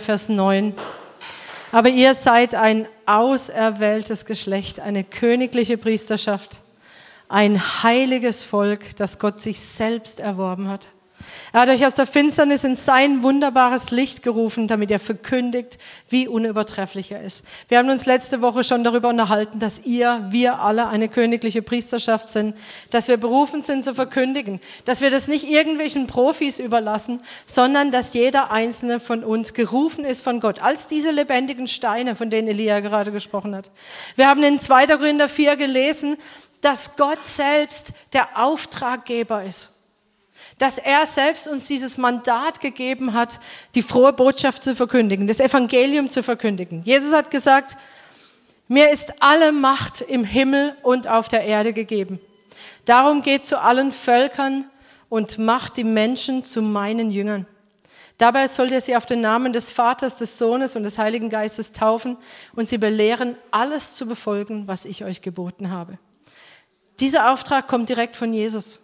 Vers 9. Aber ihr seid ein auserwähltes Geschlecht, eine königliche Priesterschaft, ein heiliges Volk, das Gott sich selbst erworben hat er hat euch aus der Finsternis in sein wunderbares Licht gerufen, damit er verkündigt, wie unübertrefflich er ist. Wir haben uns letzte Woche schon darüber unterhalten, dass ihr, wir alle eine königliche Priesterschaft sind, dass wir berufen sind zu verkündigen, dass wir das nicht irgendwelchen Profis überlassen, sondern dass jeder einzelne von uns gerufen ist von Gott, als diese lebendigen Steine, von denen Elia gerade gesprochen hat. Wir haben in 2. Korinther 4 gelesen, dass Gott selbst der Auftraggeber ist dass er selbst uns dieses Mandat gegeben hat, die frohe Botschaft zu verkündigen, das Evangelium zu verkündigen. Jesus hat gesagt, mir ist alle Macht im Himmel und auf der Erde gegeben. Darum geht zu allen Völkern und macht die Menschen zu meinen Jüngern. Dabei sollt ihr sie auf den Namen des Vaters, des Sohnes und des Heiligen Geistes taufen und sie belehren, alles zu befolgen, was ich euch geboten habe. Dieser Auftrag kommt direkt von Jesus.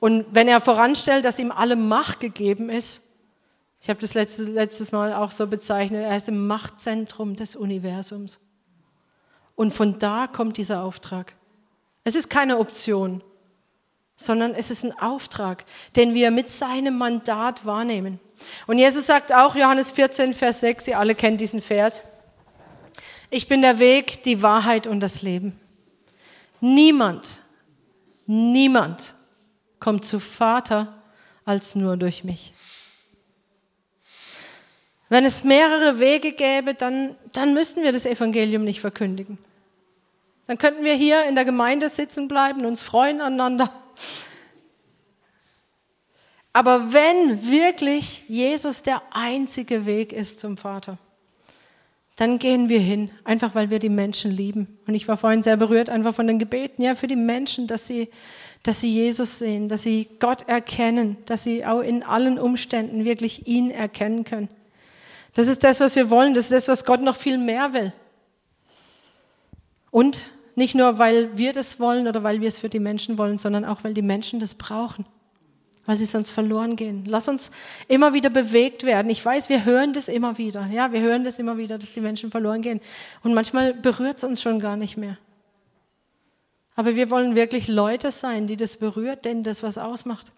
Und wenn er voranstellt, dass ihm alle Macht gegeben ist, ich habe das letztes, letztes Mal auch so bezeichnet, er ist im Machtzentrum des Universums. Und von da kommt dieser Auftrag. Es ist keine Option, sondern es ist ein Auftrag, den wir mit seinem Mandat wahrnehmen. Und Jesus sagt auch, Johannes 14, Vers 6, ihr alle kennt diesen Vers, ich bin der Weg, die Wahrheit und das Leben. Niemand, niemand kommt zu Vater als nur durch mich. Wenn es mehrere Wege gäbe, dann, dann müssten wir das Evangelium nicht verkündigen. Dann könnten wir hier in der Gemeinde sitzen bleiben, uns freuen aneinander. Aber wenn wirklich Jesus der einzige Weg ist zum Vater, dann gehen wir hin, einfach weil wir die Menschen lieben. Und ich war vorhin sehr berührt, einfach von den Gebeten, ja, für die Menschen, dass sie, dass sie Jesus sehen, dass sie Gott erkennen, dass sie auch in allen Umständen wirklich ihn erkennen können. Das ist das, was wir wollen, das ist das, was Gott noch viel mehr will. Und nicht nur, weil wir das wollen oder weil wir es für die Menschen wollen, sondern auch, weil die Menschen das brauchen, weil sie sonst verloren gehen. Lass uns immer wieder bewegt werden. Ich weiß, wir hören das immer wieder. Ja, wir hören das immer wieder, dass die Menschen verloren gehen. Und manchmal berührt es uns schon gar nicht mehr. Aber wir wollen wirklich Leute sein, die das berührt, denn das was ausmacht.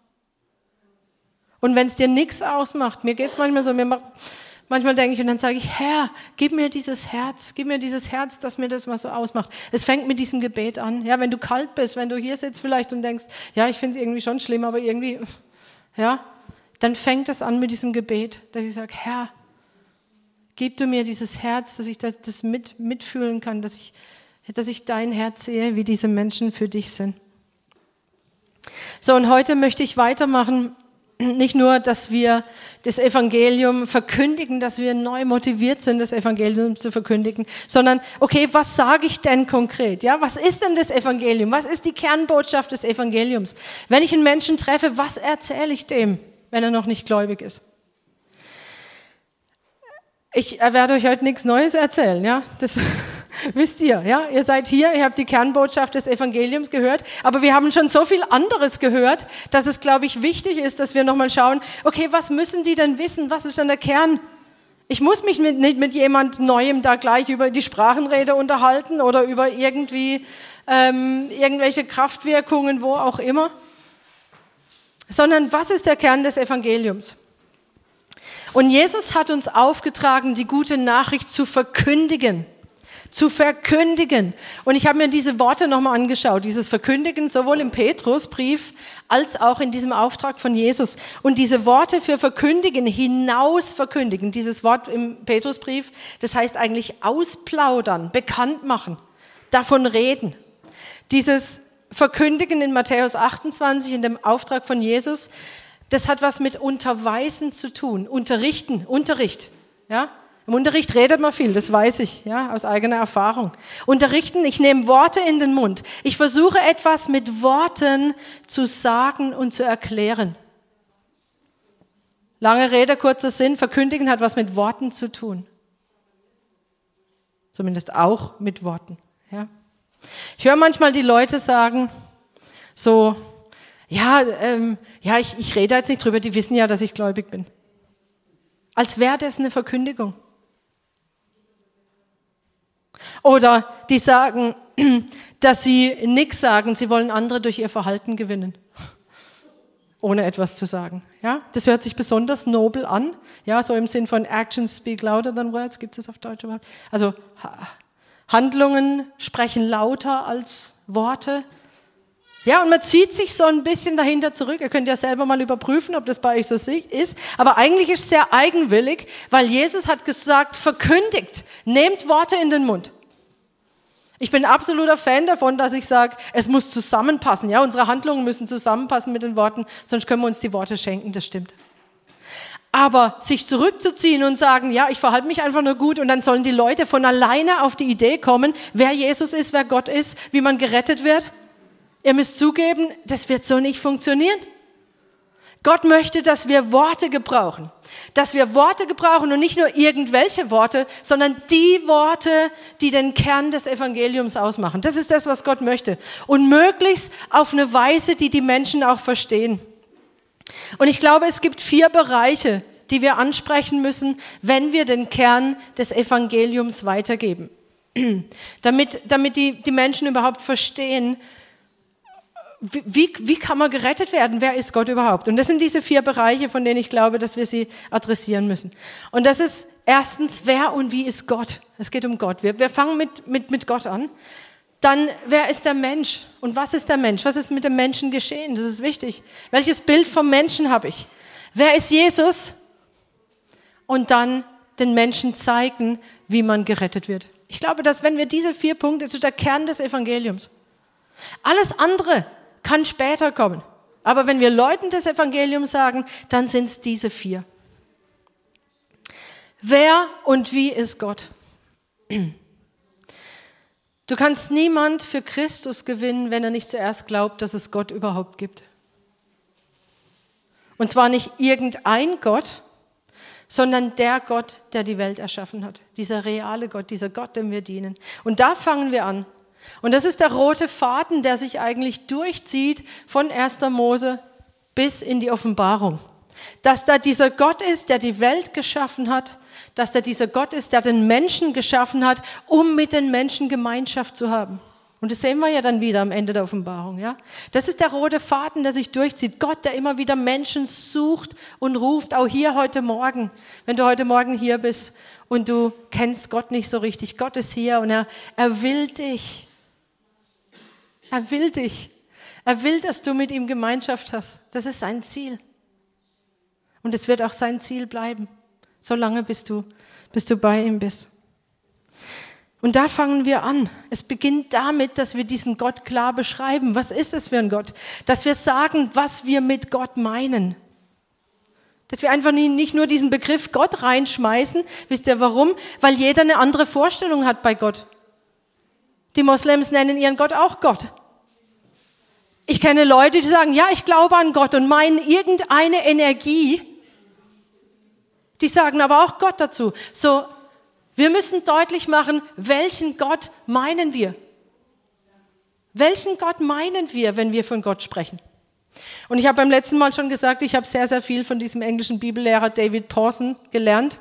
Und wenn es dir nichts ausmacht, mir geht es manchmal so, mir macht, manchmal denke ich und dann sage ich, Herr, gib mir dieses Herz, gib mir dieses Herz, dass mir das was so ausmacht. Es fängt mit diesem Gebet an. Ja, wenn du kalt bist, wenn du hier sitzt vielleicht und denkst, ja, ich finde es irgendwie schon schlimm, aber irgendwie, ja, dann fängt es an mit diesem Gebet, dass ich sage, Herr, gib du mir dieses Herz, dass ich das, das mit, mitfühlen kann, dass ich dass ich dein Herz sehe, wie diese Menschen für dich sind. So, und heute möchte ich weitermachen. Nicht nur, dass wir das Evangelium verkündigen, dass wir neu motiviert sind, das Evangelium zu verkündigen, sondern, okay, was sage ich denn konkret? Ja, was ist denn das Evangelium? Was ist die Kernbotschaft des Evangeliums? Wenn ich einen Menschen treffe, was erzähle ich dem, wenn er noch nicht gläubig ist? Ich werde euch heute nichts Neues erzählen, ja? Das Wisst ihr, ja? Ihr seid hier, ihr habt die Kernbotschaft des Evangeliums gehört, aber wir haben schon so viel anderes gehört, dass es, glaube ich, wichtig ist, dass wir nochmal schauen, okay, was müssen die denn wissen? Was ist denn der Kern? Ich muss mich mit, nicht mit jemand Neuem da gleich über die Sprachenrede unterhalten oder über irgendwie ähm, irgendwelche Kraftwirkungen, wo auch immer, sondern was ist der Kern des Evangeliums? Und Jesus hat uns aufgetragen, die gute Nachricht zu verkündigen zu verkündigen. Und ich habe mir diese Worte nochmal angeschaut, dieses Verkündigen sowohl im Petrusbrief als auch in diesem Auftrag von Jesus. Und diese Worte für verkündigen, hinaus verkündigen, dieses Wort im Petrusbrief, das heißt eigentlich ausplaudern, bekannt machen, davon reden. Dieses Verkündigen in Matthäus 28 in dem Auftrag von Jesus, das hat was mit Unterweisen zu tun, Unterrichten, Unterricht, ja? Im Unterricht redet man viel, das weiß ich, ja, aus eigener Erfahrung. Unterrichten, ich nehme Worte in den Mund. Ich versuche etwas mit Worten zu sagen und zu erklären. Lange Rede, kurzer Sinn, verkündigen hat was mit Worten zu tun. Zumindest auch mit Worten, ja. Ich höre manchmal die Leute sagen, so, ja, ähm, ja, ich, ich rede jetzt nicht drüber, die wissen ja, dass ich gläubig bin. als wäre das eine Verkündigung. Oder die sagen, dass sie nichts sagen, sie wollen andere durch ihr Verhalten gewinnen, ohne etwas zu sagen. Ja, das hört sich besonders nobel an. Ja, so im Sinn von Actions speak louder than words. Gibt es das auf Deutsch überhaupt? Also Handlungen sprechen lauter als Worte. Ja, und man zieht sich so ein bisschen dahinter zurück. Ihr könnt ja selber mal überprüfen, ob das bei euch so ist. Aber eigentlich ist es sehr eigenwillig, weil Jesus hat gesagt, verkündigt, nehmt Worte in den Mund. Ich bin absoluter Fan davon, dass ich sage, es muss zusammenpassen. Ja, unsere Handlungen müssen zusammenpassen mit den Worten, sonst können wir uns die Worte schenken. Das stimmt. Aber sich zurückzuziehen und sagen, ja, ich verhalte mich einfach nur gut und dann sollen die Leute von alleine auf die Idee kommen, wer Jesus ist, wer Gott ist, wie man gerettet wird. Ihr müsst zugeben, das wird so nicht funktionieren. Gott möchte, dass wir Worte gebrauchen. Dass wir Worte gebrauchen und nicht nur irgendwelche Worte, sondern die Worte, die den Kern des Evangeliums ausmachen. Das ist das, was Gott möchte. Und möglichst auf eine Weise, die die Menschen auch verstehen. Und ich glaube, es gibt vier Bereiche, die wir ansprechen müssen, wenn wir den Kern des Evangeliums weitergeben. damit, damit die, die Menschen überhaupt verstehen, wie, wie kann man gerettet werden? Wer ist Gott überhaupt? Und das sind diese vier Bereiche, von denen ich glaube, dass wir sie adressieren müssen. Und das ist erstens, wer und wie ist Gott? Es geht um Gott. Wir, wir fangen mit, mit, mit Gott an. Dann, wer ist der Mensch? Und was ist der Mensch? Was ist mit dem Menschen geschehen? Das ist wichtig. Welches Bild vom Menschen habe ich? Wer ist Jesus? Und dann den Menschen zeigen, wie man gerettet wird. Ich glaube, dass wenn wir diese vier Punkte, das ist der Kern des Evangeliums. Alles andere kann später kommen. Aber wenn wir Leuten das Evangelium sagen, dann sind es diese vier. Wer und wie ist Gott? Du kannst niemand für Christus gewinnen, wenn er nicht zuerst glaubt, dass es Gott überhaupt gibt. Und zwar nicht irgendein Gott, sondern der Gott, der die Welt erschaffen hat. Dieser reale Gott, dieser Gott, dem wir dienen. Und da fangen wir an. Und das ist der rote Faden, der sich eigentlich durchzieht von 1. Mose bis in die Offenbarung. Dass da dieser Gott ist, der die Welt geschaffen hat, dass da dieser Gott ist, der den Menschen geschaffen hat, um mit den Menschen Gemeinschaft zu haben. Und das sehen wir ja dann wieder am Ende der Offenbarung, ja? Das ist der rote Faden, der sich durchzieht. Gott, der immer wieder Menschen sucht und ruft, auch hier heute Morgen. Wenn du heute Morgen hier bist und du kennst Gott nicht so richtig, Gott ist hier und er, er will dich. Er will dich. Er will, dass du mit ihm Gemeinschaft hast. Das ist sein Ziel. Und es wird auch sein Ziel bleiben, solange bis du, bis du bei ihm bist. Und da fangen wir an. Es beginnt damit, dass wir diesen Gott klar beschreiben. Was ist es für ein Gott? Dass wir sagen, was wir mit Gott meinen. Dass wir einfach nicht nur diesen Begriff Gott reinschmeißen. Wisst ihr warum? Weil jeder eine andere Vorstellung hat bei Gott. Die Moslems nennen ihren Gott auch Gott. Ich kenne Leute, die sagen, ja, ich glaube an Gott und meinen irgendeine Energie. Die sagen aber auch Gott dazu. So, wir müssen deutlich machen, welchen Gott meinen wir? Welchen Gott meinen wir, wenn wir von Gott sprechen? Und ich habe beim letzten Mal schon gesagt, ich habe sehr, sehr viel von diesem englischen Bibellehrer David Pawson gelernt.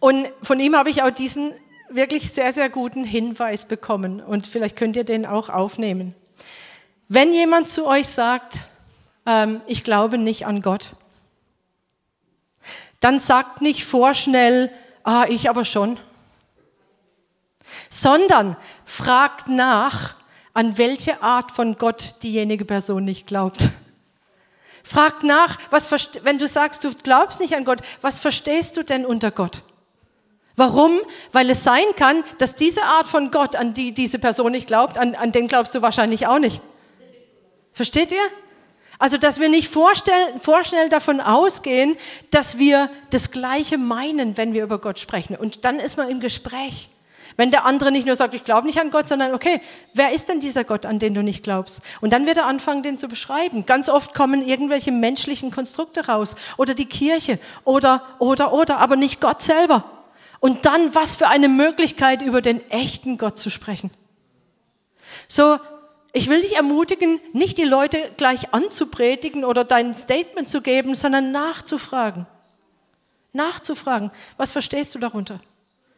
Und von ihm habe ich auch diesen wirklich sehr, sehr guten Hinweis bekommen. Und vielleicht könnt ihr den auch aufnehmen. Wenn jemand zu euch sagt, ähm, ich glaube nicht an Gott, dann sagt nicht vorschnell, ah, ich aber schon, sondern fragt nach, an welche Art von Gott diejenige Person nicht glaubt. Fragt nach, was, wenn du sagst, du glaubst nicht an Gott, was verstehst du denn unter Gott? Warum? Weil es sein kann, dass diese Art von Gott, an die diese Person nicht glaubt, an, an den glaubst du wahrscheinlich auch nicht. Versteht ihr? Also, dass wir nicht vorschnell davon ausgehen, dass wir das Gleiche meinen, wenn wir über Gott sprechen. Und dann ist man im Gespräch. Wenn der andere nicht nur sagt, ich glaube nicht an Gott, sondern okay, wer ist denn dieser Gott, an den du nicht glaubst? Und dann wird er anfangen, den zu beschreiben. Ganz oft kommen irgendwelche menschlichen Konstrukte raus oder die Kirche oder, oder, oder, aber nicht Gott selber. Und dann, was für eine Möglichkeit, über den echten Gott zu sprechen. So, ich will dich ermutigen, nicht die Leute gleich anzupredigen oder dein Statement zu geben, sondern nachzufragen. Nachzufragen. Was verstehst du darunter?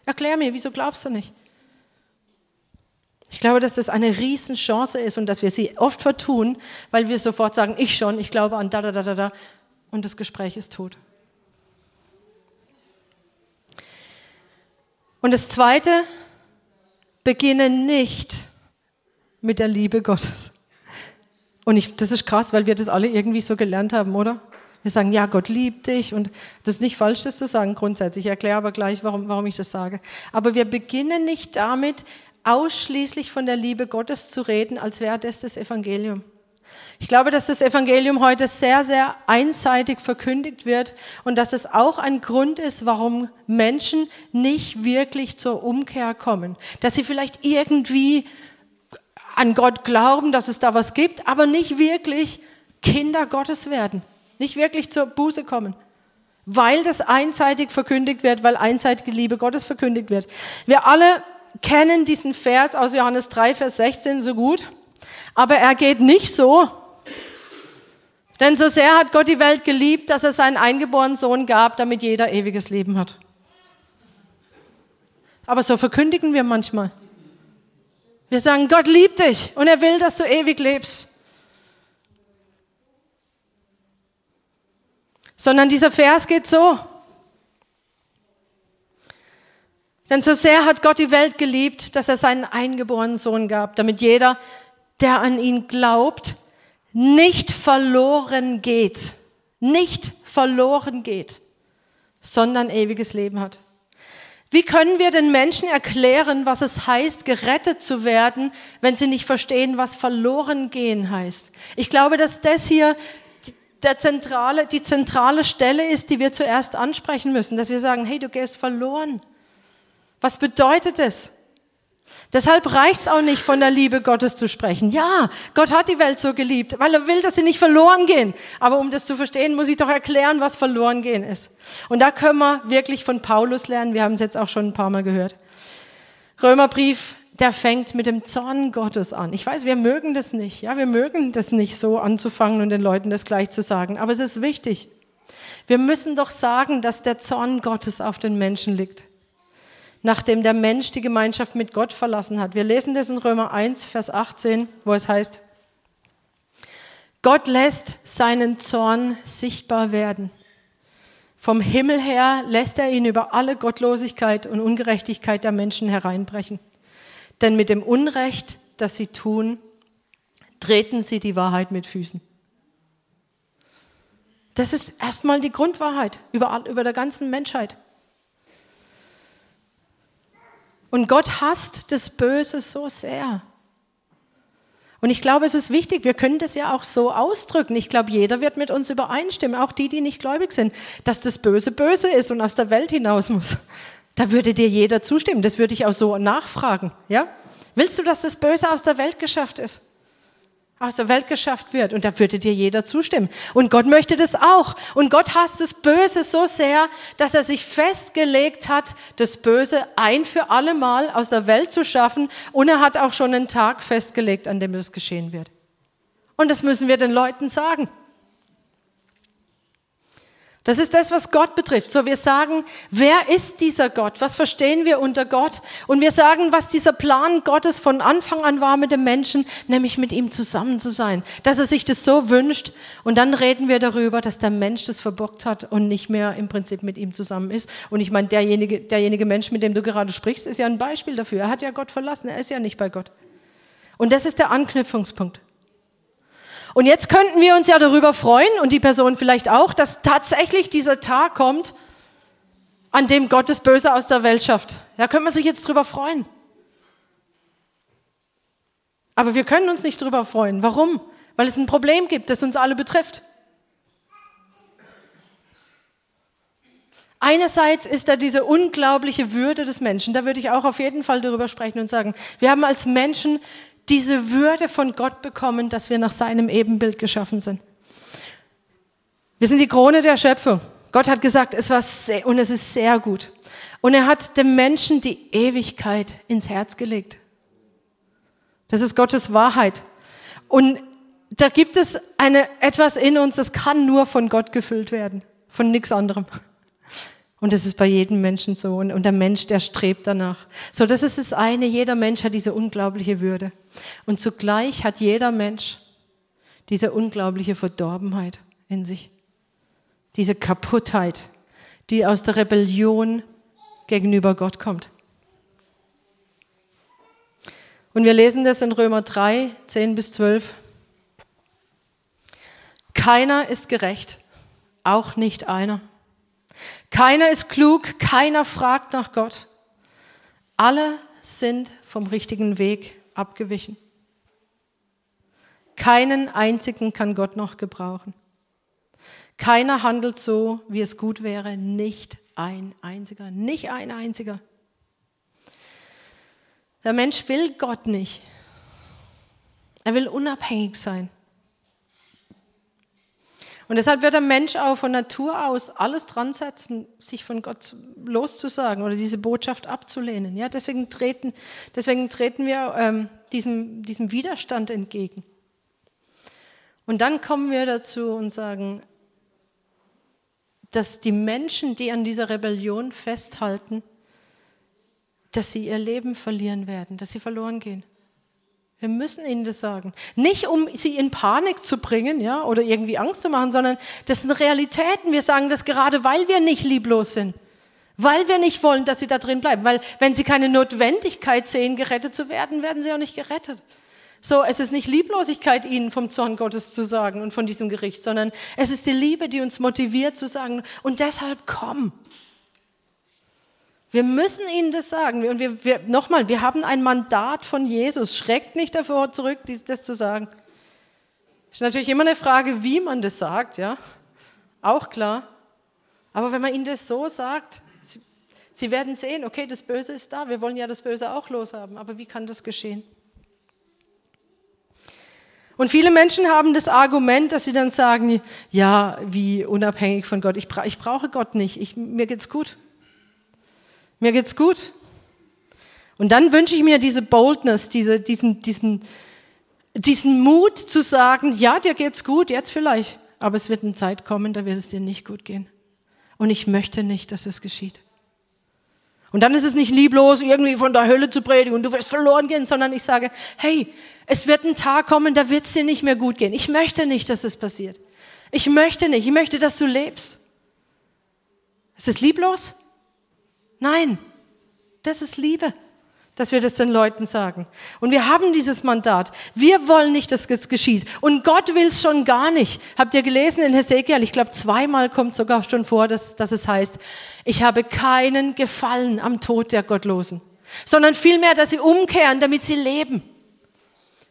Erklär mir, wieso glaubst du nicht? Ich glaube, dass das eine Riesenchance ist und dass wir sie oft vertun, weil wir sofort sagen, ich schon, ich glaube an da, da, da, da, da und das Gespräch ist tot. Und das Zweite, beginne nicht mit der Liebe Gottes. Und ich, das ist krass, weil wir das alle irgendwie so gelernt haben, oder? Wir sagen, ja, Gott liebt dich. Und das ist nicht falsch, das zu sagen grundsätzlich. Ich erkläre aber gleich, warum, warum ich das sage. Aber wir beginnen nicht damit, ausschließlich von der Liebe Gottes zu reden, als wäre das das Evangelium. Ich glaube, dass das Evangelium heute sehr, sehr einseitig verkündigt wird und dass es auch ein Grund ist, warum Menschen nicht wirklich zur Umkehr kommen. Dass sie vielleicht irgendwie an Gott glauben, dass es da was gibt, aber nicht wirklich Kinder Gottes werden, nicht wirklich zur Buße kommen, weil das einseitig verkündigt wird, weil einseitige Liebe Gottes verkündigt wird. Wir alle kennen diesen Vers aus Johannes 3, Vers 16 so gut, aber er geht nicht so, denn so sehr hat Gott die Welt geliebt, dass er seinen eingeborenen Sohn gab, damit jeder ewiges Leben hat. Aber so verkündigen wir manchmal. Wir sagen, Gott liebt dich und er will, dass du ewig lebst. Sondern dieser Vers geht so. Denn so sehr hat Gott die Welt geliebt, dass er seinen eingeborenen Sohn gab, damit jeder, der an ihn glaubt, nicht verloren geht, nicht verloren geht, sondern ewiges Leben hat. Wie können wir den Menschen erklären, was es heißt, gerettet zu werden, wenn sie nicht verstehen, was verloren gehen heißt? Ich glaube, dass das hier der zentrale, die zentrale Stelle ist, die wir zuerst ansprechen müssen, dass wir sagen, hey, du gehst verloren. Was bedeutet es? Deshalb reicht es auch nicht, von der Liebe Gottes zu sprechen. Ja, Gott hat die Welt so geliebt, weil er will, dass sie nicht verloren gehen. Aber um das zu verstehen, muss ich doch erklären, was verloren gehen ist. Und da können wir wirklich von Paulus lernen. Wir haben es jetzt auch schon ein paar Mal gehört. Römerbrief, der fängt mit dem Zorn Gottes an. Ich weiß, wir mögen das nicht. Ja, wir mögen das nicht so anzufangen und den Leuten das gleich zu sagen. Aber es ist wichtig. Wir müssen doch sagen, dass der Zorn Gottes auf den Menschen liegt nachdem der Mensch die Gemeinschaft mit Gott verlassen hat. Wir lesen das in Römer 1, Vers 18, wo es heißt, Gott lässt seinen Zorn sichtbar werden. Vom Himmel her lässt er ihn über alle Gottlosigkeit und Ungerechtigkeit der Menschen hereinbrechen. Denn mit dem Unrecht, das sie tun, treten sie die Wahrheit mit Füßen. Das ist erstmal die Grundwahrheit über, über der ganzen Menschheit. Und Gott hasst das Böse so sehr. Und ich glaube, es ist wichtig, wir können das ja auch so ausdrücken. Ich glaube, jeder wird mit uns übereinstimmen, auch die, die nicht gläubig sind, dass das Böse böse ist und aus der Welt hinaus muss. Da würde dir jeder zustimmen. Das würde ich auch so nachfragen. Ja? Willst du, dass das Böse aus der Welt geschafft ist? Aus der Welt geschafft wird. Und da würde dir jeder zustimmen. Und Gott möchte das auch. Und Gott hasst das Böse so sehr, dass er sich festgelegt hat, das Böse ein für alle Mal aus der Welt zu schaffen. Und er hat auch schon einen Tag festgelegt, an dem das geschehen wird. Und das müssen wir den Leuten sagen. Das ist das, was Gott betrifft. So, wir sagen, wer ist dieser Gott? Was verstehen wir unter Gott? Und wir sagen, was dieser Plan Gottes von Anfang an war mit dem Menschen, nämlich mit ihm zusammen zu sein. Dass er sich das so wünscht. Und dann reden wir darüber, dass der Mensch das verbockt hat und nicht mehr im Prinzip mit ihm zusammen ist. Und ich meine, derjenige, derjenige Mensch, mit dem du gerade sprichst, ist ja ein Beispiel dafür. Er hat ja Gott verlassen. Er ist ja nicht bei Gott. Und das ist der Anknüpfungspunkt. Und jetzt könnten wir uns ja darüber freuen und die Person vielleicht auch, dass tatsächlich dieser Tag kommt, an dem Gott das Böse aus der Welt schafft. Da können wir sich jetzt drüber freuen. Aber wir können uns nicht drüber freuen. Warum? Weil es ein Problem gibt, das uns alle betrifft. Einerseits ist da diese unglaubliche Würde des Menschen. Da würde ich auch auf jeden Fall darüber sprechen und sagen, wir haben als Menschen diese Würde von Gott bekommen, dass wir nach seinem Ebenbild geschaffen sind. Wir sind die Krone der Schöpfung. Gott hat gesagt, es war sehr, und es ist sehr gut. Und er hat dem Menschen die Ewigkeit ins Herz gelegt. Das ist Gottes Wahrheit. Und da gibt es eine, etwas in uns, das kann nur von Gott gefüllt werden, von nichts anderem. Und das ist bei jedem Menschen so. Und der Mensch, der strebt danach. So, das ist das eine. Jeder Mensch hat diese unglaubliche Würde. Und zugleich hat jeder Mensch diese unglaubliche Verdorbenheit in sich. Diese Kaputtheit, die aus der Rebellion gegenüber Gott kommt. Und wir lesen das in Römer 3, 10 bis 12. Keiner ist gerecht, auch nicht einer. Keiner ist klug, keiner fragt nach Gott. Alle sind vom richtigen Weg abgewichen. Keinen einzigen kann Gott noch gebrauchen. Keiner handelt so, wie es gut wäre, nicht ein einziger, nicht ein einziger. Der Mensch will Gott nicht. Er will unabhängig sein. Und deshalb wird der Mensch auch von Natur aus alles dran setzen, sich von Gott loszusagen oder diese Botschaft abzulehnen. Ja, deswegen treten, deswegen treten wir ähm, diesem, diesem Widerstand entgegen. Und dann kommen wir dazu und sagen, dass die Menschen, die an dieser Rebellion festhalten, dass sie ihr Leben verlieren werden, dass sie verloren gehen. Wir müssen ihnen das sagen. Nicht, um sie in Panik zu bringen ja, oder irgendwie Angst zu machen, sondern das sind Realitäten. Wir sagen das gerade, weil wir nicht lieblos sind. Weil wir nicht wollen, dass sie da drin bleiben. Weil wenn sie keine Notwendigkeit sehen, gerettet zu werden, werden sie auch nicht gerettet. So, es ist nicht Lieblosigkeit, ihnen vom Zorn Gottes zu sagen und von diesem Gericht, sondern es ist die Liebe, die uns motiviert zu sagen, und deshalb komm. Wir müssen ihnen das sagen. Und wir, wir, nochmal, wir haben ein Mandat von Jesus. Schreckt nicht davor zurück, das zu sagen. Ist natürlich immer eine Frage, wie man das sagt, ja. Auch klar. Aber wenn man ihnen das so sagt, sie, sie werden sehen, okay, das Böse ist da. Wir wollen ja das Böse auch loshaben. Aber wie kann das geschehen? Und viele Menschen haben das Argument, dass sie dann sagen, ja, wie unabhängig von Gott, ich, bra ich brauche Gott nicht, ich, mir geht's gut. Mir geht's gut. Und dann wünsche ich mir diese Boldness, diese, diesen, diesen, diesen Mut zu sagen, ja, dir geht's gut, jetzt vielleicht, aber es wird eine Zeit kommen, da wird es dir nicht gut gehen. Und ich möchte nicht, dass es geschieht. Und dann ist es nicht lieblos, irgendwie von der Hölle zu predigen und du wirst verloren gehen, sondern ich sage, hey, es wird ein Tag kommen, da wird es dir nicht mehr gut gehen. Ich möchte nicht, dass es passiert. Ich möchte nicht. Ich möchte, dass du lebst. Ist es lieblos? Nein, das ist Liebe, dass wir das den Leuten sagen. Und wir haben dieses Mandat. Wir wollen nicht, dass es geschieht. Und Gott will es schon gar nicht. Habt ihr gelesen in Hesekiel? Ich glaube, zweimal kommt sogar schon vor, dass, dass es heißt, ich habe keinen Gefallen am Tod der Gottlosen, sondern vielmehr, dass sie umkehren, damit sie leben.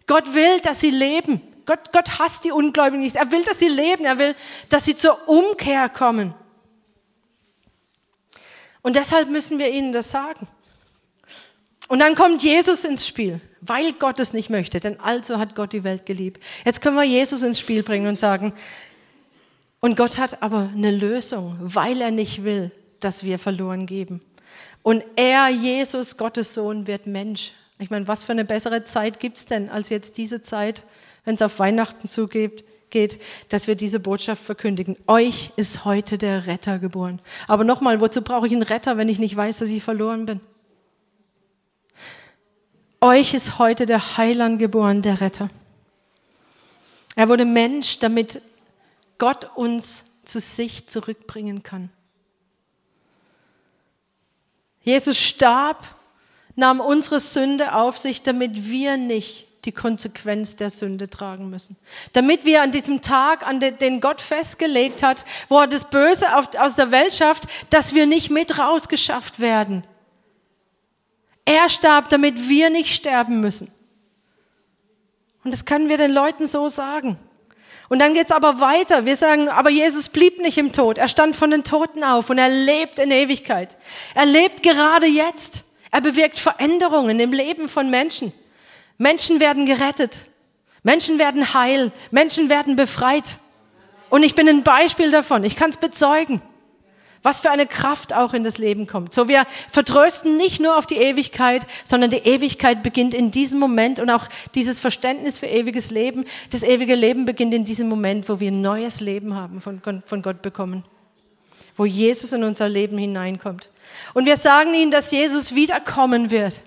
Gott will, dass sie leben. Gott, Gott hasst die Ungläubigen nicht. Er will, dass sie leben. Er will, dass sie zur Umkehr kommen. Und deshalb müssen wir ihnen das sagen. Und dann kommt Jesus ins Spiel, weil Gott es nicht möchte, denn also hat Gott die Welt geliebt. Jetzt können wir Jesus ins Spiel bringen und sagen, und Gott hat aber eine Lösung, weil er nicht will, dass wir verloren geben. Und er, Jesus, Gottes Sohn, wird Mensch ich meine, was für eine bessere Zeit gibt es denn als jetzt diese Zeit, wenn es auf Weihnachten zugeht, geht, dass wir diese Botschaft verkündigen. Euch ist heute der Retter geboren. Aber nochmal, wozu brauche ich einen Retter, wenn ich nicht weiß, dass ich verloren bin? Euch ist heute der Heiland geboren, der Retter. Er wurde Mensch, damit Gott uns zu sich zurückbringen kann. Jesus starb nahm unsere Sünde auf sich, damit wir nicht die Konsequenz der Sünde tragen müssen. Damit wir an diesem Tag, an den Gott festgelegt hat, wo er das Böse aus der Welt schafft, dass wir nicht mit rausgeschafft werden. Er starb, damit wir nicht sterben müssen. Und das können wir den Leuten so sagen. Und dann geht's aber weiter. Wir sagen, aber Jesus blieb nicht im Tod. Er stand von den Toten auf und er lebt in Ewigkeit. Er lebt gerade jetzt. Er bewirkt Veränderungen im Leben von Menschen. Menschen werden gerettet. Menschen werden heil. Menschen werden befreit. Und ich bin ein Beispiel davon. Ich kann es bezeugen. Was für eine Kraft auch in das Leben kommt. So, wir vertrösten nicht nur auf die Ewigkeit, sondern die Ewigkeit beginnt in diesem Moment und auch dieses Verständnis für ewiges Leben, das ewige Leben beginnt in diesem Moment, wo wir ein neues Leben haben, von, von Gott bekommen. wo Jesus in unser Leben hineinkommt. Und wir sagen ihnen, dass Jesus wiederkommen wird.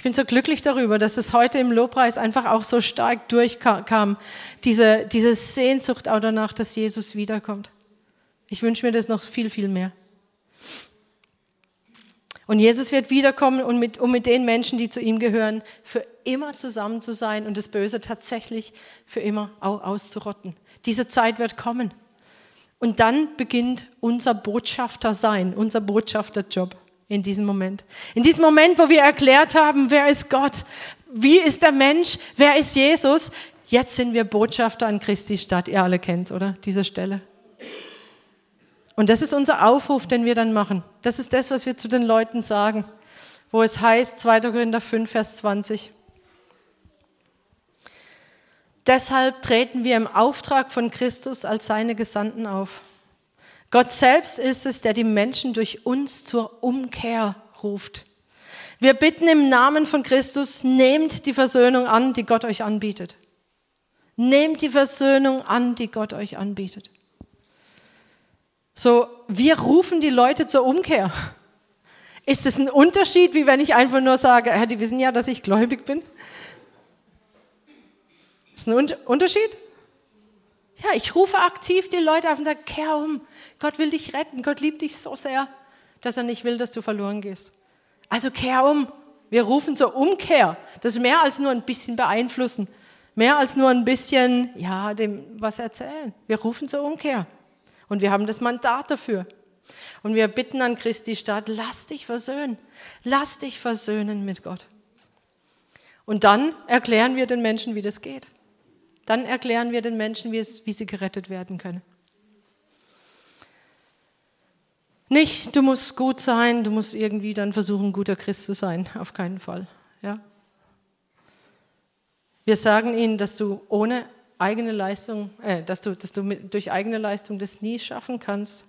Ich bin so glücklich darüber, dass es heute im Lobpreis einfach auch so stark durchkam, diese, diese Sehnsucht auch danach, dass Jesus wiederkommt. Ich wünsche mir das noch viel, viel mehr. Und Jesus wird wiederkommen, um mit, um mit den Menschen, die zu ihm gehören, für immer zusammen zu sein und das Böse tatsächlich für immer auszurotten. Diese Zeit wird kommen. Und dann beginnt unser Botschafter sein, unser Botschafterjob in diesem Moment. In diesem Moment, wo wir erklärt haben, wer ist Gott, wie ist der Mensch, wer ist Jesus, jetzt sind wir Botschafter an Christi Stadt. Ihr alle kennt oder? Diese Stelle. Und das ist unser Aufruf, den wir dann machen. Das ist das, was wir zu den Leuten sagen, wo es heißt, 2. Korinther 5, Vers 20. Deshalb treten wir im Auftrag von Christus als seine Gesandten auf. Gott selbst ist es, der die Menschen durch uns zur Umkehr ruft. Wir bitten im Namen von Christus, nehmt die Versöhnung an, die Gott euch anbietet. Nehmt die Versöhnung an, die Gott euch anbietet. So, wir rufen die Leute zur Umkehr. Ist es ein Unterschied, wie wenn ich einfach nur sage, die wissen ja, dass ich gläubig bin? Ist ein Unterschied? Ja, ich rufe aktiv die Leute auf und sage, kehr um. Gott will dich retten. Gott liebt dich so sehr, dass er nicht will, dass du verloren gehst. Also kehr um. Wir rufen zur Umkehr. Das ist mehr als nur ein bisschen beeinflussen. Mehr als nur ein bisschen, ja, dem was erzählen. Wir rufen zur Umkehr. Und wir haben das Mandat dafür. Und wir bitten an Christi Stadt, lass dich versöhnen. Lass dich versöhnen mit Gott. Und dann erklären wir den Menschen, wie das geht. Dann erklären wir den Menschen, wie, es, wie sie gerettet werden können. Nicht, du musst gut sein, du musst irgendwie dann versuchen, ein guter Christ zu sein. Auf keinen Fall. Ja? Wir sagen ihnen, dass du ohne eigene Leistung, äh, dass du, dass du mit, durch eigene Leistung das nie schaffen kannst.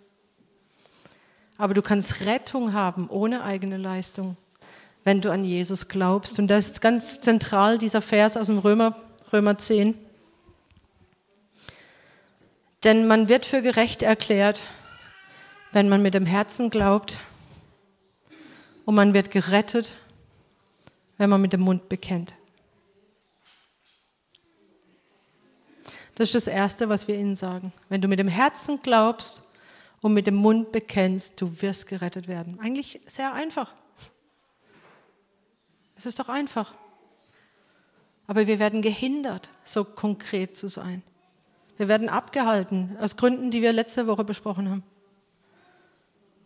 Aber du kannst Rettung haben ohne eigene Leistung, wenn du an Jesus glaubst. Und das ist ganz zentral dieser Vers aus dem Römer, Römer 10. Denn man wird für gerecht erklärt, wenn man mit dem Herzen glaubt und man wird gerettet, wenn man mit dem Mund bekennt. Das ist das Erste, was wir ihnen sagen. Wenn du mit dem Herzen glaubst und mit dem Mund bekennst, du wirst gerettet werden. Eigentlich sehr einfach. Es ist doch einfach. Aber wir werden gehindert, so konkret zu sein. Wir werden abgehalten, aus Gründen, die wir letzte Woche besprochen haben.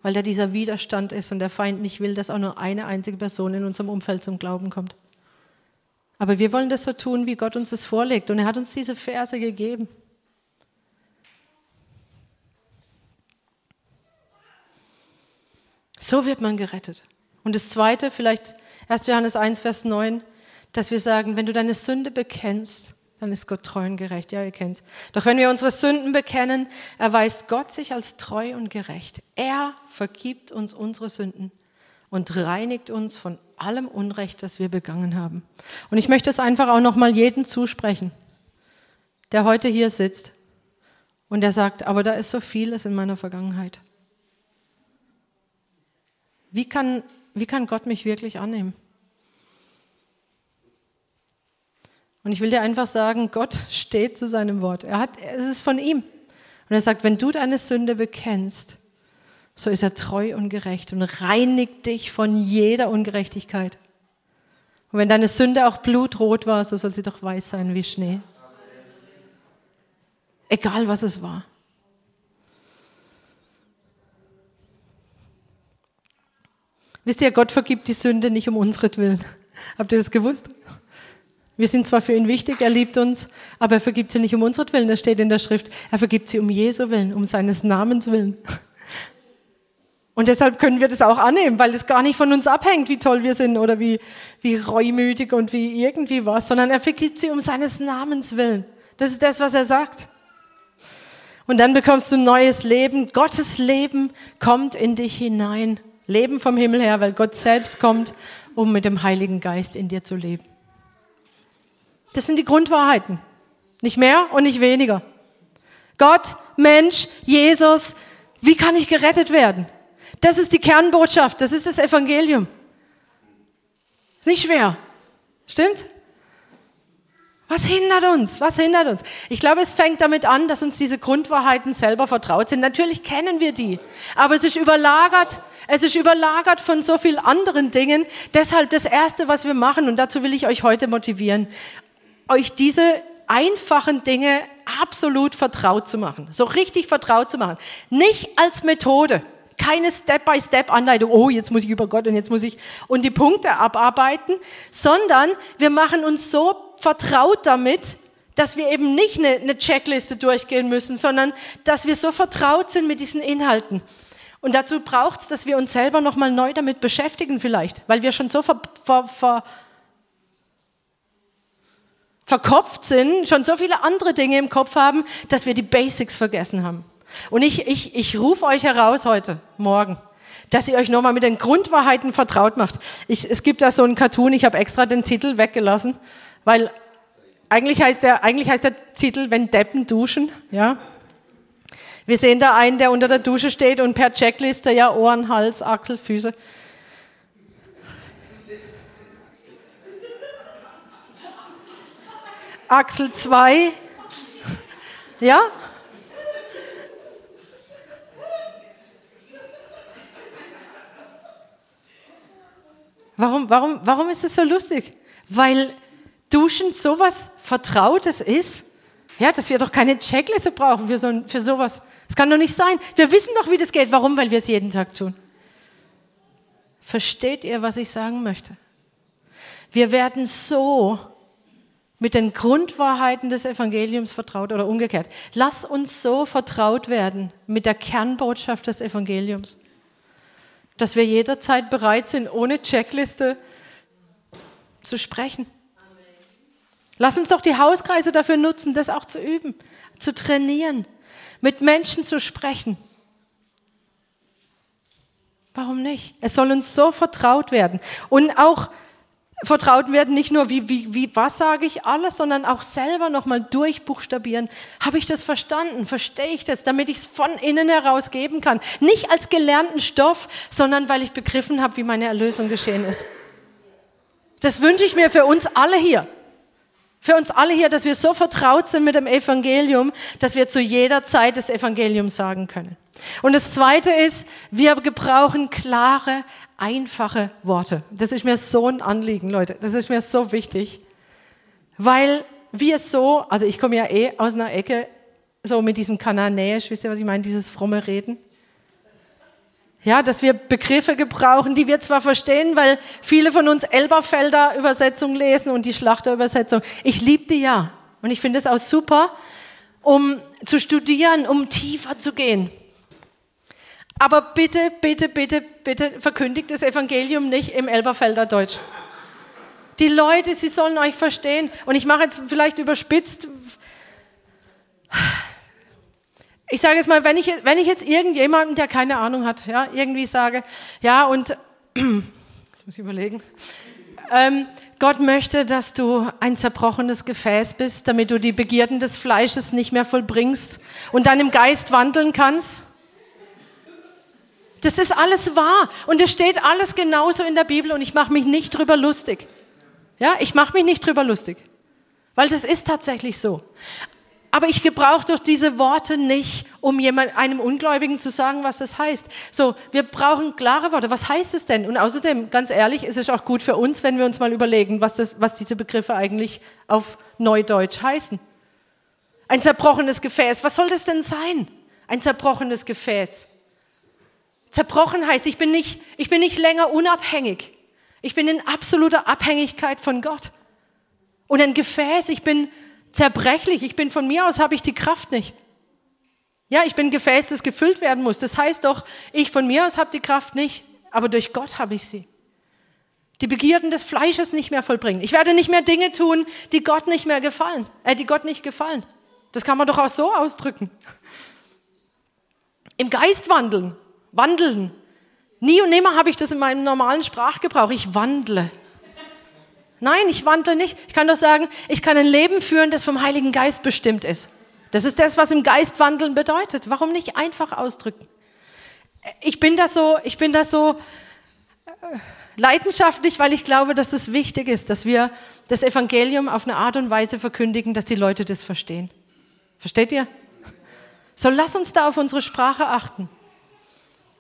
Weil da dieser Widerstand ist und der Feind nicht will, dass auch nur eine einzige Person in unserem Umfeld zum Glauben kommt. Aber wir wollen das so tun, wie Gott uns das vorlegt. Und er hat uns diese Verse gegeben. So wird man gerettet. Und das Zweite, vielleicht 1. Johannes 1, Vers 9, dass wir sagen, wenn du deine Sünde bekennst, dann ist Gott treu und gerecht. Ja, ihr kennt's. Doch wenn wir unsere Sünden bekennen, erweist Gott sich als treu und gerecht. Er vergibt uns unsere Sünden und reinigt uns von allem Unrecht, das wir begangen haben. Und ich möchte es einfach auch noch mal jedem zusprechen, der heute hier sitzt und der sagt, aber da ist so vieles in meiner Vergangenheit. Wie kann, wie kann Gott mich wirklich annehmen? Und ich will dir einfach sagen, Gott steht zu seinem Wort. Er hat, es ist von ihm. Und er sagt, wenn du deine Sünde bekennst, so ist er treu und gerecht und reinigt dich von jeder Ungerechtigkeit. Und wenn deine Sünde auch blutrot war, so soll sie doch weiß sein wie Schnee. Egal was es war. Wisst ihr, Gott vergibt die Sünde nicht um unseren Habt ihr das gewusst? Wir sind zwar für ihn wichtig, er liebt uns, aber er vergibt sie nicht um unseren Willen. Das steht in der Schrift. Er vergibt sie um Jesu Willen, um seines Namens Willen. Und deshalb können wir das auch annehmen, weil es gar nicht von uns abhängt, wie toll wir sind oder wie, wie reumütig und wie irgendwie was, sondern er vergibt sie um seines Namens Willen. Das ist das, was er sagt. Und dann bekommst du neues Leben. Gottes Leben kommt in dich hinein. Leben vom Himmel her, weil Gott selbst kommt, um mit dem Heiligen Geist in dir zu leben. Das sind die Grundwahrheiten. Nicht mehr und nicht weniger. Gott, Mensch, Jesus, Wie kann ich gerettet werden? Das ist die Kernbotschaft, das ist das Evangelium. Ist nicht schwer. Stimmt? Was hindert uns? Was hindert uns? Ich glaube, es fängt damit an, dass uns diese Grundwahrheiten selber vertraut sind. Natürlich kennen wir die, aber es ist überlagert. Es ist überlagert von so vielen anderen Dingen. Deshalb das Erste, was wir machen, und dazu will ich euch heute motivieren, euch diese einfachen Dinge absolut vertraut zu machen. So richtig vertraut zu machen. Nicht als Methode. Keine Step-by-Step-Anleitung. Oh, jetzt muss ich über Gott und jetzt muss ich und die Punkte abarbeiten, sondern wir machen uns so vertraut damit, dass wir eben nicht eine, eine Checkliste durchgehen müssen, sondern dass wir so vertraut sind mit diesen Inhalten. Und dazu braucht es, dass wir uns selber nochmal neu damit beschäftigen vielleicht, weil wir schon so ver, ver, ver, verkopft sind, schon so viele andere Dinge im Kopf haben, dass wir die Basics vergessen haben. Und ich, ich, ich rufe euch heraus heute, morgen, dass ihr euch nochmal mit den Grundwahrheiten vertraut macht. Ich, es gibt da so einen Cartoon, ich habe extra den Titel weggelassen, weil eigentlich heißt, der, eigentlich heißt der Titel, wenn Deppen duschen, ja. Wir sehen da einen, der unter der Dusche steht und per Checkliste, ja, Ohren, Hals, Achsel, Füße. Achsel 2. Ja? Warum, warum, warum ist es so lustig? Weil Duschen sowas Vertrautes ist, ja, dass wir doch keine Checkliste brauchen für, so, für sowas. Das kann doch nicht sein. Wir wissen doch, wie das geht. Warum? Weil wir es jeden Tag tun. Versteht ihr, was ich sagen möchte? Wir werden so mit den Grundwahrheiten des Evangeliums vertraut oder umgekehrt. Lass uns so vertraut werden mit der Kernbotschaft des Evangeliums, dass wir jederzeit bereit sind, ohne Checkliste zu sprechen. Lass uns doch die Hauskreise dafür nutzen, das auch zu üben, zu trainieren, mit Menschen zu sprechen. Warum nicht? Es soll uns so vertraut werden. Und auch vertraut werden, nicht nur wie, wie, wie was sage ich alles, sondern auch selber nochmal durchbuchstabieren. Habe ich das verstanden? Verstehe ich das? Damit ich es von innen heraus geben kann. Nicht als gelernten Stoff, sondern weil ich begriffen habe, wie meine Erlösung geschehen ist. Das wünsche ich mir für uns alle hier. Für uns alle hier, dass wir so vertraut sind mit dem Evangelium, dass wir zu jeder Zeit das Evangelium sagen können. Und das Zweite ist, wir gebrauchen klare, einfache Worte. Das ist mir so ein Anliegen, Leute. Das ist mir so wichtig, weil wir so, also ich komme ja eh aus einer Ecke, so mit diesem Kananäisch, wisst ihr, was ich meine, dieses fromme Reden. Ja, dass wir Begriffe gebrauchen, die wir zwar verstehen, weil viele von uns Elberfelder Übersetzung lesen und die Schlachter Übersetzung. Ich liebe die ja. Und ich finde es auch super, um zu studieren, um tiefer zu gehen. Aber bitte, bitte, bitte, bitte verkündigt das Evangelium nicht im Elberfelder Deutsch. Die Leute, sie sollen euch verstehen. Und ich mache jetzt vielleicht überspitzt, ich sage jetzt mal, wenn ich, wenn ich jetzt irgendjemanden, der keine Ahnung hat, ja, irgendwie sage, ja, und, ich muss überlegen, ähm, Gott möchte, dass du ein zerbrochenes Gefäß bist, damit du die Begierden des Fleisches nicht mehr vollbringst und dann im Geist wandeln kannst. Das ist alles wahr und es steht alles genauso in der Bibel und ich mache mich nicht drüber lustig. Ja, ich mache mich nicht drüber lustig, weil das ist tatsächlich so. Aber ich gebrauche doch diese Worte nicht, um jemand, einem Ungläubigen zu sagen, was das heißt. So, wir brauchen klare Worte. Was heißt es denn? Und außerdem, ganz ehrlich, ist es auch gut für uns, wenn wir uns mal überlegen, was, das, was diese Begriffe eigentlich auf Neudeutsch heißen. Ein zerbrochenes Gefäß. Was soll das denn sein? Ein zerbrochenes Gefäß. Zerbrochen heißt, ich bin nicht, ich bin nicht länger unabhängig. Ich bin in absoluter Abhängigkeit von Gott. Und ein Gefäß, ich bin zerbrechlich. Ich bin von mir aus, habe ich die Kraft nicht. Ja, ich bin Gefäß, das gefüllt werden muss. Das heißt doch, ich von mir aus habe die Kraft nicht, aber durch Gott habe ich sie. Die Begierden des Fleisches nicht mehr vollbringen. Ich werde nicht mehr Dinge tun, die Gott nicht mehr gefallen, äh, die Gott nicht gefallen. Das kann man doch auch so ausdrücken. Im Geist wandeln, wandeln. Nie und nimmer habe ich das in meinem normalen Sprachgebrauch. Ich wandle. Nein, ich wandle nicht. Ich kann doch sagen, ich kann ein Leben führen, das vom Heiligen Geist bestimmt ist. Das ist das, was im Geist wandeln bedeutet. Warum nicht einfach ausdrücken? ich bin da so, ich bin da so äh, leidenschaftlich, weil ich glaube, dass es wichtig ist, dass wir das Evangelium auf eine Art und Weise verkündigen, dass die Leute das verstehen. Versteht ihr? So lass uns da auf unsere Sprache achten.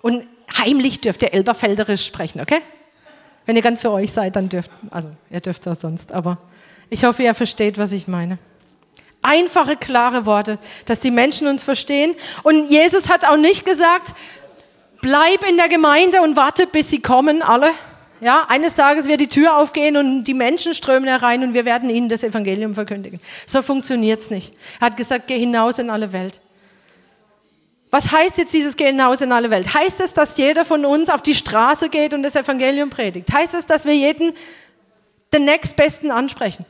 Und heimlich dürft ihr Elberfelderisch sprechen, okay? Wenn ihr ganz für euch seid, dann dürft, also ihr dürft es auch sonst, aber ich hoffe, ihr versteht, was ich meine. Einfache, klare Worte, dass die Menschen uns verstehen. Und Jesus hat auch nicht gesagt, bleib in der Gemeinde und warte, bis sie kommen, alle. Ja, eines Tages wird die Tür aufgehen und die Menschen strömen herein und wir werden ihnen das Evangelium verkündigen. So funktioniert's nicht. Er hat gesagt, geh hinaus in alle Welt. Was heißt jetzt dieses Gehen hinaus in alle Welt? Heißt es, dass jeder von uns auf die Straße geht und das Evangelium predigt? Heißt es, dass wir jeden den nächstbesten ansprechen?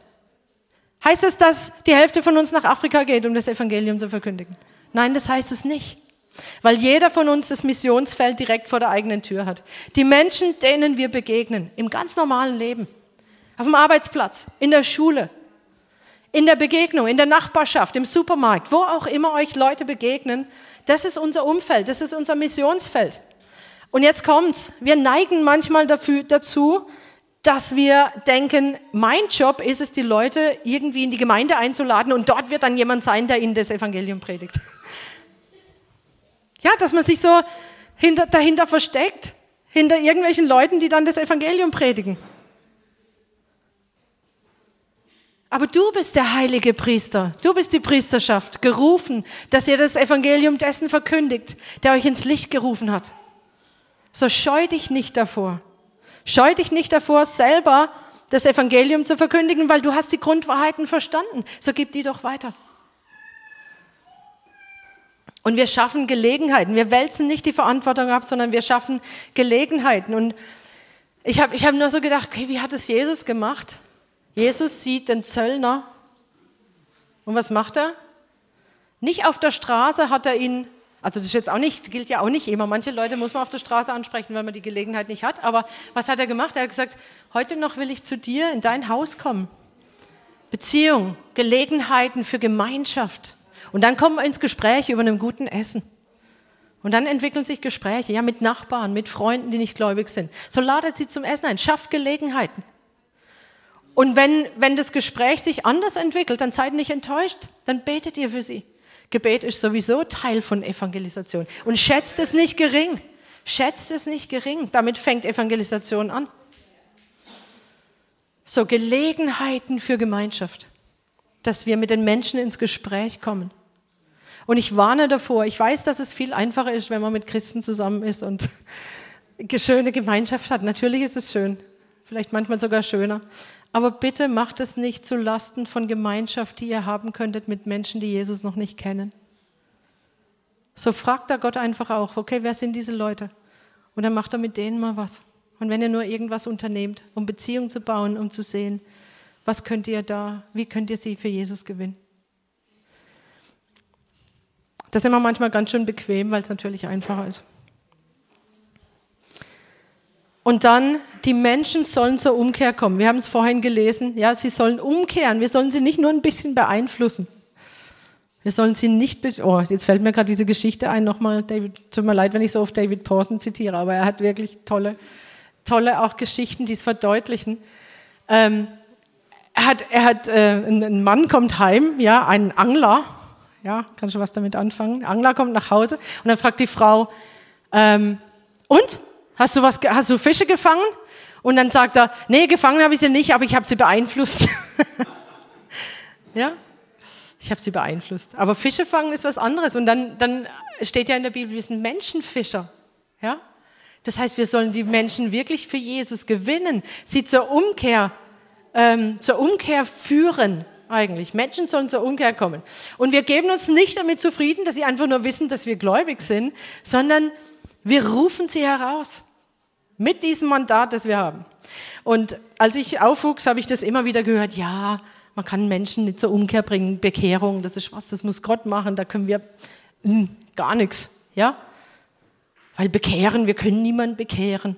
Heißt es, dass die Hälfte von uns nach Afrika geht, um das Evangelium zu verkündigen? Nein, das heißt es nicht. Weil jeder von uns das Missionsfeld direkt vor der eigenen Tür hat. Die Menschen, denen wir begegnen, im ganz normalen Leben, auf dem Arbeitsplatz, in der Schule, in der Begegnung, in der Nachbarschaft, im Supermarkt, wo auch immer euch Leute begegnen, das ist unser Umfeld, das ist unser Missionsfeld. Und jetzt kommt's. Wir neigen manchmal dafür, dazu, dass wir denken, mein Job ist es, die Leute irgendwie in die Gemeinde einzuladen und dort wird dann jemand sein, der ihnen das Evangelium predigt. Ja, dass man sich so hinter, dahinter versteckt, hinter irgendwelchen Leuten, die dann das Evangelium predigen. Aber du bist der heilige Priester, du bist die Priesterschaft, gerufen, dass ihr das Evangelium dessen verkündigt, der euch ins Licht gerufen hat. So scheu dich nicht davor. Scheu dich nicht davor, selber das Evangelium zu verkündigen, weil du hast die Grundwahrheiten verstanden. So gib die doch weiter. Und wir schaffen Gelegenheiten. Wir wälzen nicht die Verantwortung ab, sondern wir schaffen Gelegenheiten. Und ich habe ich hab nur so gedacht, okay, wie hat es Jesus gemacht? Jesus sieht den Zöllner und was macht er? Nicht auf der Straße hat er ihn, also das ist jetzt auch nicht, gilt ja auch nicht immer. Manche Leute muss man auf der Straße ansprechen, weil man die Gelegenheit nicht hat. Aber was hat er gemacht? Er hat gesagt, heute noch will ich zu dir in dein Haus kommen. Beziehung, Gelegenheiten für Gemeinschaft. Und dann kommen wir ins Gespräch über einem guten Essen. Und dann entwickeln sich Gespräche, ja, mit Nachbarn, mit Freunden, die nicht gläubig sind. So ladet sie zum Essen ein, schafft Gelegenheiten. Und wenn, wenn das Gespräch sich anders entwickelt, dann seid nicht enttäuscht, dann betet ihr für sie. Gebet ist sowieso Teil von Evangelisation. Und schätzt es nicht gering. Schätzt es nicht gering. Damit fängt Evangelisation an. So Gelegenheiten für Gemeinschaft, dass wir mit den Menschen ins Gespräch kommen. Und ich warne davor, ich weiß, dass es viel einfacher ist, wenn man mit Christen zusammen ist und schöne Gemeinschaft hat. Natürlich ist es schön, vielleicht manchmal sogar schöner. Aber bitte macht es nicht zu Lasten von Gemeinschaft, die ihr haben könntet mit Menschen, die Jesus noch nicht kennen. So fragt da Gott einfach auch, okay, wer sind diese Leute? Und dann macht er mit denen mal was. Und wenn ihr nur irgendwas unternehmt, um Beziehungen zu bauen, um zu sehen, was könnt ihr da, wie könnt ihr sie für Jesus gewinnen? Das ist immer manchmal ganz schön bequem, weil es natürlich einfacher ist. Und dann, die Menschen sollen zur Umkehr kommen. Wir haben es vorhin gelesen. Ja, sie sollen umkehren. Wir sollen sie nicht nur ein bisschen beeinflussen. Wir sollen sie nicht, oh, jetzt fällt mir gerade diese Geschichte ein, nochmal, David, tut mir leid, wenn ich so auf David Pawson zitiere, aber er hat wirklich tolle, tolle auch Geschichten, die es verdeutlichen. Ähm, er hat, er hat, äh, ein Mann kommt heim, ja, ein Angler, ja, kann schon was damit anfangen. Angler kommt nach Hause und dann fragt die Frau, ähm, und? Hast du was, hast du Fische gefangen? Und dann sagt er, nee, gefangen habe ich sie nicht, aber ich habe sie beeinflusst. ja? Ich habe sie beeinflusst. Aber Fische fangen ist was anderes. Und dann, dann steht ja in der Bibel, wir sind Menschenfischer. Ja? Das heißt, wir sollen die Menschen wirklich für Jesus gewinnen, sie zur Umkehr, ähm, zur Umkehr führen eigentlich. Menschen sollen zur Umkehr kommen. Und wir geben uns nicht damit zufrieden, dass sie einfach nur wissen, dass wir gläubig sind, sondern wir rufen sie heraus. Mit diesem Mandat, das wir haben. Und als ich aufwuchs, habe ich das immer wieder gehört, ja, man kann Menschen nicht zur Umkehr bringen, Bekehrung, das ist was, das muss Gott machen, da können wir mh, hm, gar nichts, ja? Weil bekehren, wir können niemanden bekehren.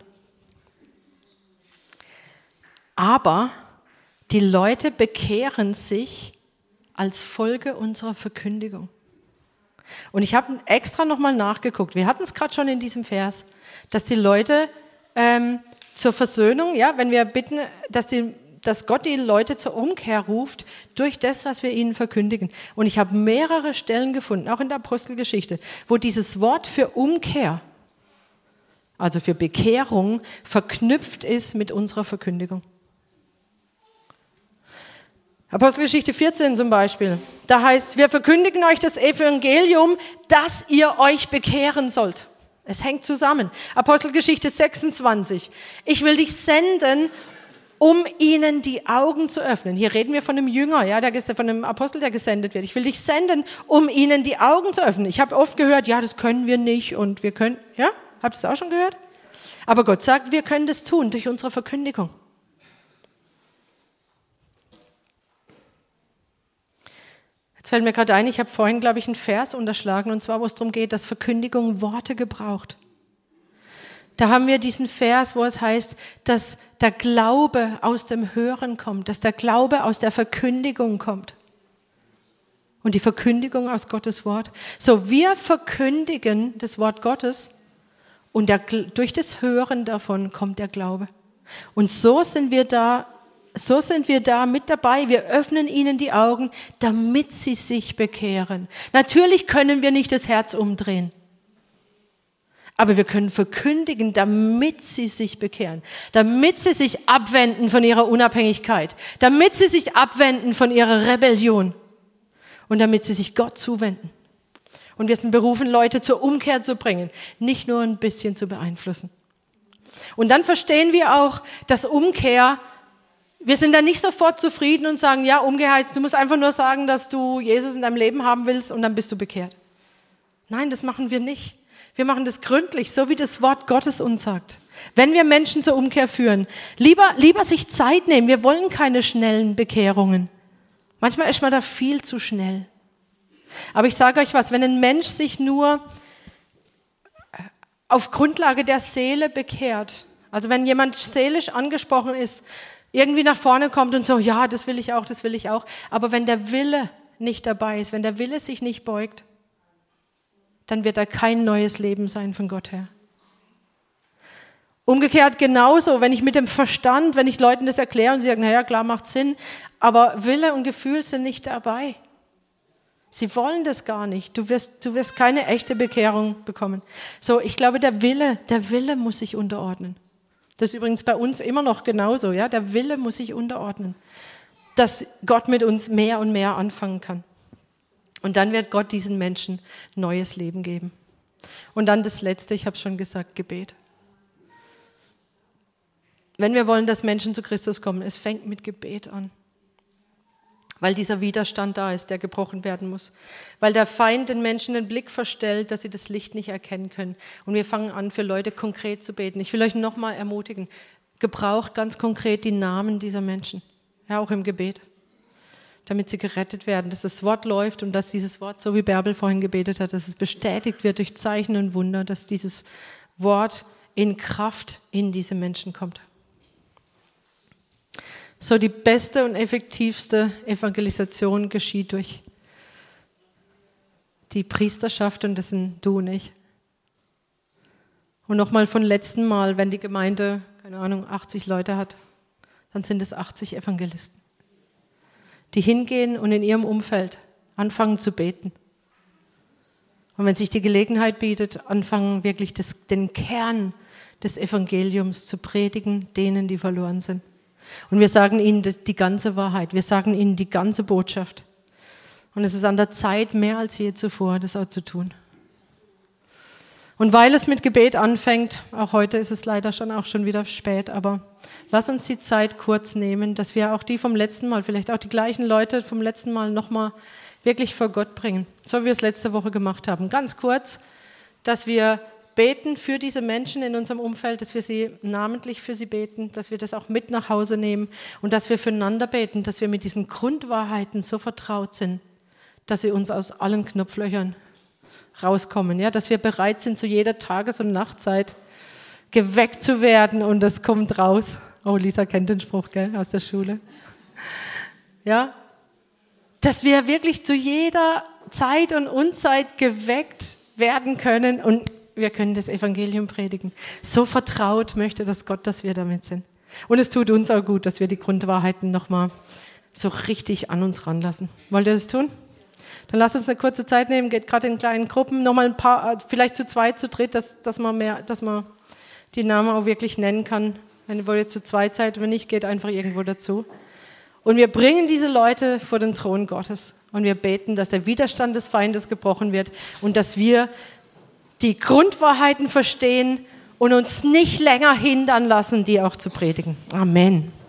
Aber die Leute bekehren sich als Folge unserer Verkündigung. Und ich habe extra nochmal nachgeguckt. Wir hatten es gerade schon in diesem Vers, dass die Leute ähm, zur Versöhnung, ja, wenn wir bitten, dass, die, dass Gott die Leute zur Umkehr ruft durch das, was wir ihnen verkündigen. Und ich habe mehrere Stellen gefunden, auch in der Apostelgeschichte, wo dieses Wort für Umkehr, also für Bekehrung, verknüpft ist mit unserer Verkündigung. Apostelgeschichte 14 zum Beispiel. Da heißt, wir verkündigen euch das Evangelium, dass ihr euch bekehren sollt. Es hängt zusammen. Apostelgeschichte 26. Ich will dich senden, um ihnen die Augen zu öffnen. Hier reden wir von einem Jünger, ja, der, von einem Apostel, der gesendet wird. Ich will dich senden, um ihnen die Augen zu öffnen. Ich habe oft gehört, ja, das können wir nicht und wir können, ja, habt ihr das auch schon gehört? Aber Gott sagt, wir können das tun durch unsere Verkündigung. Jetzt fällt mir gerade ein, ich habe vorhin, glaube ich, einen Vers unterschlagen, und zwar, wo es darum geht, dass Verkündigung Worte gebraucht. Da haben wir diesen Vers, wo es heißt, dass der Glaube aus dem Hören kommt, dass der Glaube aus der Verkündigung kommt. Und die Verkündigung aus Gottes Wort. So, wir verkündigen das Wort Gottes und der, durch das Hören davon kommt der Glaube. Und so sind wir da so sind wir da mit dabei. Wir öffnen ihnen die Augen, damit sie sich bekehren. Natürlich können wir nicht das Herz umdrehen. Aber wir können verkündigen, damit sie sich bekehren, damit sie sich abwenden von ihrer Unabhängigkeit, damit sie sich abwenden von ihrer Rebellion und damit sie sich Gott zuwenden. Und wir sind berufen, Leute zur Umkehr zu bringen, nicht nur ein bisschen zu beeinflussen. Und dann verstehen wir auch, dass Umkehr wir sind dann nicht sofort zufrieden und sagen, ja, umgeheizt, du musst einfach nur sagen, dass du Jesus in deinem Leben haben willst und dann bist du bekehrt. Nein, das machen wir nicht. Wir machen das gründlich, so wie das Wort Gottes uns sagt. Wenn wir Menschen zur Umkehr führen, lieber, lieber sich Zeit nehmen. Wir wollen keine schnellen Bekehrungen. Manchmal ist man da viel zu schnell. Aber ich sage euch was, wenn ein Mensch sich nur auf Grundlage der Seele bekehrt, also wenn jemand seelisch angesprochen ist, irgendwie nach vorne kommt und so, ja, das will ich auch, das will ich auch. Aber wenn der Wille nicht dabei ist, wenn der Wille sich nicht beugt, dann wird da kein neues Leben sein von Gott her. Umgekehrt genauso, wenn ich mit dem Verstand, wenn ich Leuten das erkläre und sie sagen, naja, klar, macht Sinn, aber Wille und Gefühl sind nicht dabei. Sie wollen das gar nicht. Du wirst, du wirst keine echte Bekehrung bekommen. So, ich glaube, der Wille, der Wille muss sich unterordnen. Das ist übrigens bei uns immer noch genauso. Ja? Der Wille muss sich unterordnen, dass Gott mit uns mehr und mehr anfangen kann. Und dann wird Gott diesen Menschen neues Leben geben. Und dann das Letzte, ich habe schon gesagt, Gebet. Wenn wir wollen, dass Menschen zu Christus kommen, es fängt mit Gebet an weil dieser Widerstand da ist, der gebrochen werden muss, weil der Feind den Menschen den Blick verstellt, dass sie das Licht nicht erkennen können. Und wir fangen an, für Leute konkret zu beten. Ich will euch nochmal ermutigen, gebraucht ganz konkret die Namen dieser Menschen, ja auch im Gebet, damit sie gerettet werden, dass das Wort läuft und dass dieses Wort, so wie Bärbel vorhin gebetet hat, dass es bestätigt wird durch Zeichen und Wunder, dass dieses Wort in Kraft in diese Menschen kommt. So die beste und effektivste Evangelisation geschieht durch die Priesterschaft und das sind du und ich. Und nochmal von letzten Mal, wenn die Gemeinde, keine Ahnung, 80 Leute hat, dann sind es 80 Evangelisten, die hingehen und in ihrem Umfeld anfangen zu beten. Und wenn sich die Gelegenheit bietet, anfangen wirklich das, den Kern des Evangeliums zu predigen, denen, die verloren sind. Und wir sagen ihnen die ganze Wahrheit. Wir sagen ihnen die ganze Botschaft. Und es ist an der Zeit, mehr als je zuvor, das auch zu tun. Und weil es mit Gebet anfängt, auch heute ist es leider schon auch schon wieder spät, aber lass uns die Zeit kurz nehmen, dass wir auch die vom letzten Mal, vielleicht auch die gleichen Leute vom letzten Mal nochmal wirklich vor Gott bringen, so wie wir es letzte Woche gemacht haben. Ganz kurz, dass wir beten für diese Menschen in unserem Umfeld, dass wir sie namentlich für sie beten, dass wir das auch mit nach Hause nehmen und dass wir füreinander beten, dass wir mit diesen Grundwahrheiten so vertraut sind, dass sie uns aus allen Knopflöchern rauskommen, ja, dass wir bereit sind, zu jeder Tages- und Nachtzeit geweckt zu werden und das kommt raus. Oh, Lisa kennt den Spruch, gell, aus der Schule. Ja, dass wir wirklich zu jeder Zeit und Unzeit geweckt werden können und wir können das Evangelium predigen. So vertraut möchte das Gott, dass wir damit sind. Und es tut uns auch gut, dass wir die Grundwahrheiten nochmal so richtig an uns ranlassen. Wollt ihr das tun? Dann lasst uns eine kurze Zeit nehmen, geht gerade in kleinen Gruppen, nochmal ein paar, vielleicht zu zweit, zu dritt, dass, dass, man mehr, dass man die Namen auch wirklich nennen kann. Wenn ihr zu zweit seid, wenn nicht, geht einfach irgendwo dazu. Und wir bringen diese Leute vor den Thron Gottes und wir beten, dass der Widerstand des Feindes gebrochen wird und dass wir die Grundwahrheiten verstehen und uns nicht länger hindern lassen, die auch zu predigen. Amen.